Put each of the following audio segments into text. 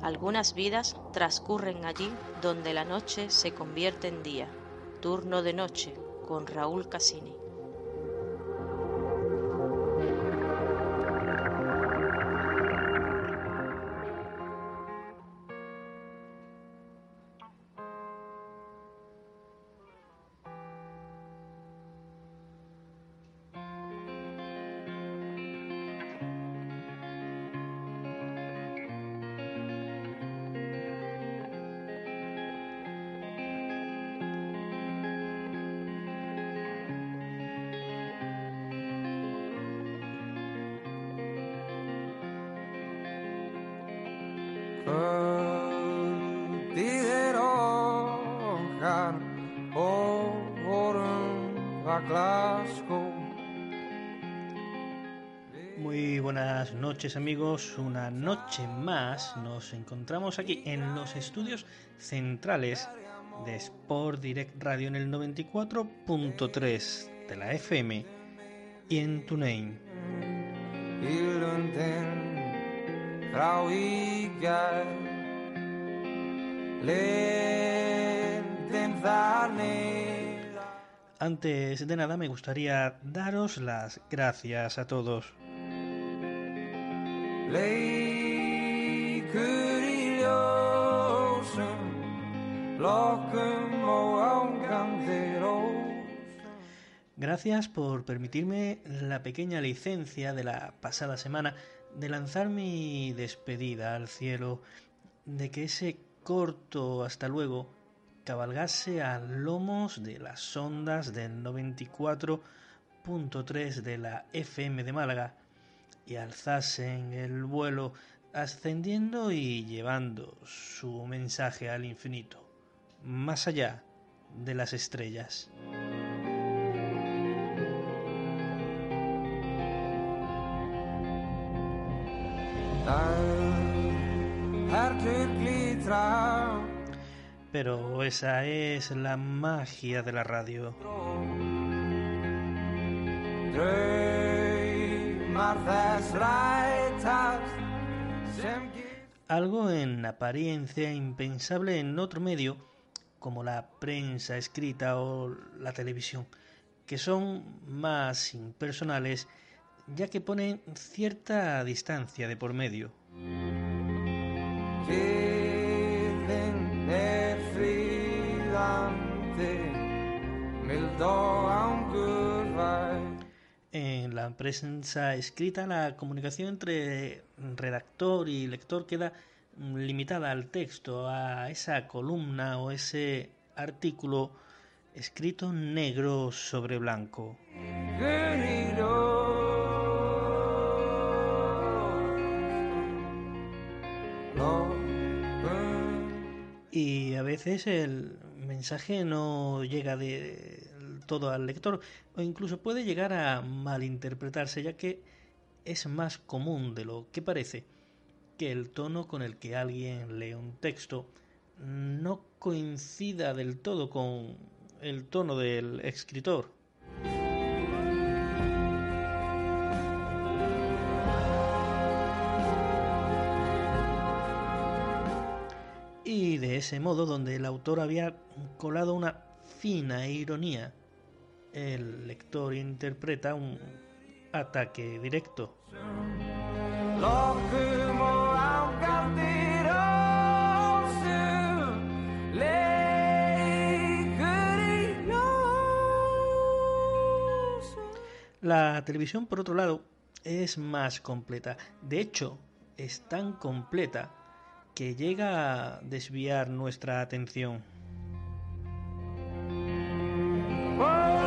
Algunas vidas transcurren allí donde la noche se convierte en día. Turno de noche con Raúl Muy buenas noches amigos, una noche más nos encontramos aquí en los estudios centrales de Sport Direct Radio en el 94.3 de la FM y en TuneIn. Antes de nada me gustaría daros las gracias a todos. Gracias por permitirme la pequeña licencia de la pasada semana de lanzar mi despedida al cielo, de que ese corto hasta luego cabalgase a lomos de las ondas del 94.3 de la FM de Málaga y alzasen el vuelo ascendiendo y llevando su mensaje al infinito, más allá de las estrellas. Pero esa es la magia de la radio. Algo en apariencia impensable en otro medio, como la prensa escrita o la televisión, que son más impersonales ya que ponen cierta distancia de por medio. En la prensa escrita la comunicación entre redactor y lector queda limitada al texto, a esa columna o ese artículo escrito negro sobre blanco. Y a veces el mensaje no llega de todo al lector o incluso puede llegar a malinterpretarse ya que es más común de lo que parece que el tono con el que alguien lee un texto no coincida del todo con el tono del escritor. Y de ese modo, donde el autor había colado una fina ironía, el lector interpreta un ataque directo. La televisión, por otro lado, es más completa. De hecho, es tan completa que llega a desviar nuestra atención. La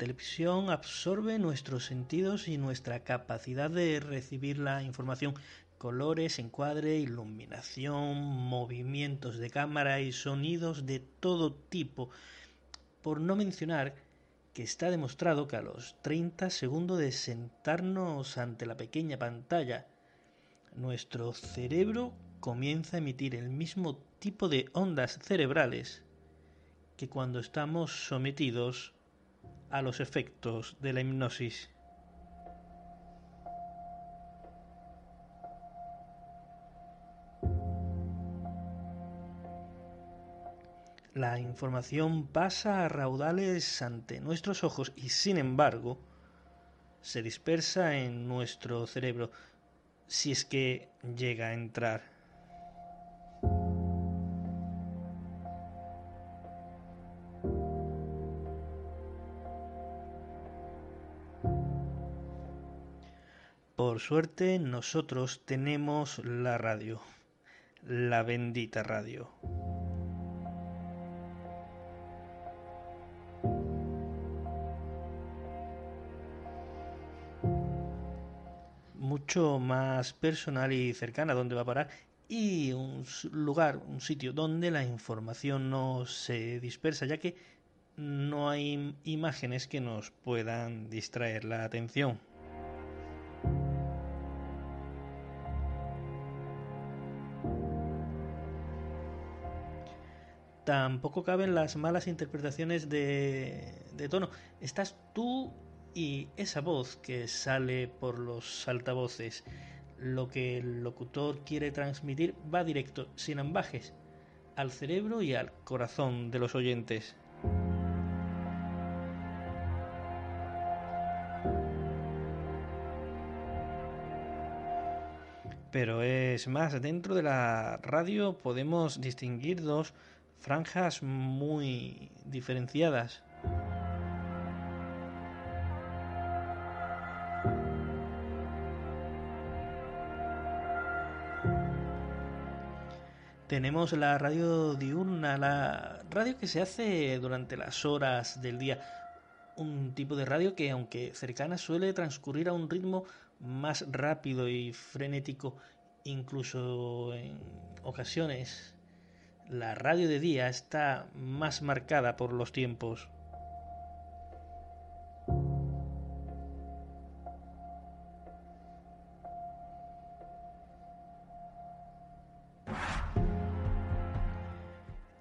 televisión absorbe nuestros sentidos y nuestra capacidad de recibir la información, colores, encuadre, iluminación, movimientos de cámara y sonidos de todo tipo, por no mencionar que está demostrado que a los 30 segundos de sentarnos ante la pequeña pantalla, nuestro cerebro comienza a emitir el mismo tipo de ondas cerebrales que cuando estamos sometidos a los efectos de la hipnosis. La información pasa a raudales ante nuestros ojos y sin embargo se dispersa en nuestro cerebro si es que llega a entrar. Por suerte nosotros tenemos la radio, la bendita radio. Mucho más personal y cercana donde va a parar y un lugar, un sitio donde la información no se dispersa, ya que no hay imágenes que nos puedan distraer la atención. Tampoco caben las malas interpretaciones de, tono. Estás tú y esa voz que sale por los altavoces. Lo que el locutor quiere transmitir va directo, sin ambajes, al cerebro y al corazón de los oyentes. Pero es más, dentro de la radio podemos distinguir dos franjas muy diferenciadas. Tenemos la radio diurna, la radio que se hace durante las horas del día. Un tipo de radio que, aunque cercana, suele transcurrir a un ritmo más rápido y frenético, incluso en ocasiones la radio de día está más marcada por los tiempos.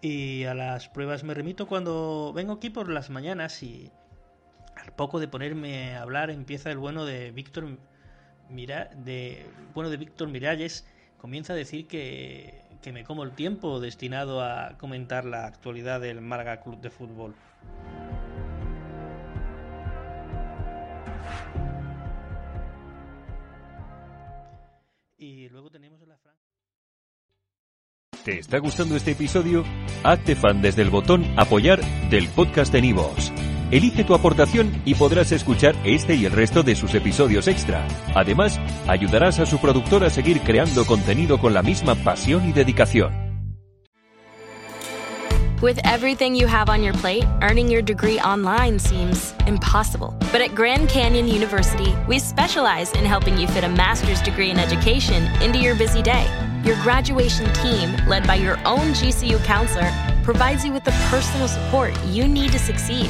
Y a las pruebas me remito cuando vengo aquí por las mañanas y al poco de ponerme a hablar empieza el bueno de Víctor Mira de bueno de Víctor Miralles comienza a decir que que me como el tiempo destinado a comentar la actualidad del Málaga Club de Fútbol. Y luego tenemos la ¿Te está gustando este episodio? Hazte fan desde el botón apoyar del podcast de Nivos. Elige tu aportación y podrás escuchar este y el resto de sus episodios extra. Además, ayudarás a su productor a seguir creando contenido con la misma pasión y dedicación. With everything you have on your plate, earning your degree online seems impossible. But at Grand Canyon University, we specialize in helping you fit a master's degree in education into your busy day. Your graduation team, led by your own GCU counselor, provides you with the personal support you need to succeed.